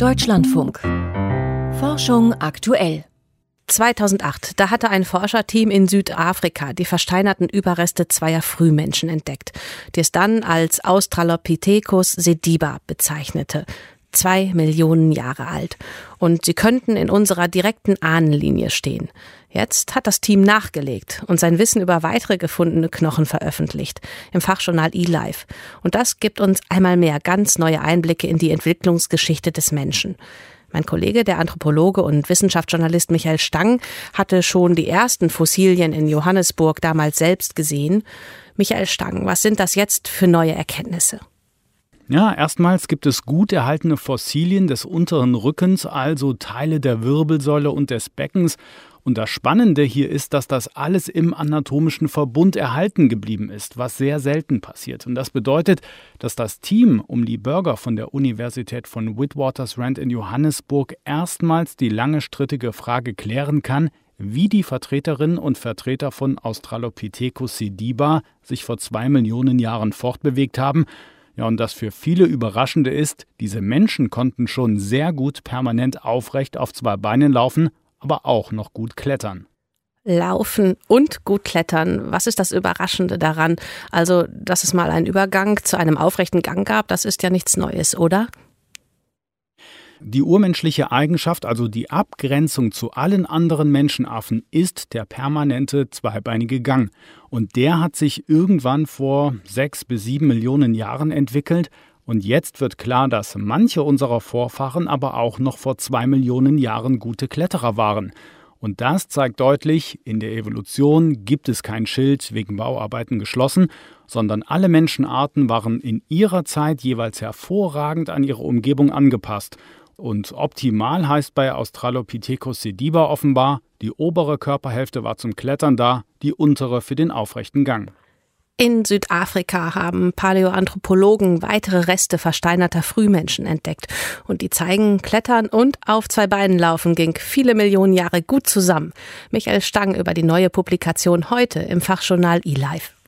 Deutschlandfunk. Forschung aktuell. 2008, da hatte ein Forscherteam in Südafrika die versteinerten Überreste zweier Frühmenschen entdeckt, die es dann als Australopithecus sediba bezeichnete. Zwei Millionen Jahre alt. Und sie könnten in unserer direkten Ahnenlinie stehen. Jetzt hat das Team nachgelegt und sein Wissen über weitere gefundene Knochen veröffentlicht im Fachjournal eLife. Und das gibt uns einmal mehr ganz neue Einblicke in die Entwicklungsgeschichte des Menschen. Mein Kollege, der Anthropologe und Wissenschaftsjournalist Michael Stang, hatte schon die ersten Fossilien in Johannesburg damals selbst gesehen. Michael Stang, was sind das jetzt für neue Erkenntnisse? Ja, erstmals gibt es gut erhaltene Fossilien des unteren Rückens, also Teile der Wirbelsäule und des Beckens. Und das Spannende hier ist, dass das alles im anatomischen Verbund erhalten geblieben ist, was sehr selten passiert. Und das bedeutet, dass das Team um die Bürger von der Universität von Witwatersrand in Johannesburg erstmals die lange strittige Frage klären kann, wie die Vertreterinnen und Vertreter von Australopithecus sediba sich vor zwei Millionen Jahren fortbewegt haben ja, und das für viele Überraschende ist, diese Menschen konnten schon sehr gut permanent aufrecht auf zwei Beinen laufen, aber auch noch gut klettern. Laufen und gut klettern. Was ist das Überraschende daran? Also, dass es mal einen Übergang zu einem aufrechten Gang gab, das ist ja nichts Neues, oder? Die urmenschliche Eigenschaft, also die Abgrenzung zu allen anderen Menschenaffen, ist der permanente zweibeinige Gang. Und der hat sich irgendwann vor sechs bis sieben Millionen Jahren entwickelt. Und jetzt wird klar, dass manche unserer Vorfahren aber auch noch vor zwei Millionen Jahren gute Kletterer waren. Und das zeigt deutlich, in der Evolution gibt es kein Schild wegen Bauarbeiten geschlossen, sondern alle Menschenarten waren in ihrer Zeit jeweils hervorragend an ihre Umgebung angepasst und optimal heißt bei Australopithecus sediba offenbar, die obere Körperhälfte war zum Klettern da, die untere für den aufrechten Gang. In Südafrika haben Paläoanthropologen weitere Reste versteinerter Frühmenschen entdeckt. Und die zeigen, Klettern und auf zwei Beinen laufen ging viele Millionen Jahre gut zusammen. Michael Stang über die neue Publikation heute im Fachjournal eLife.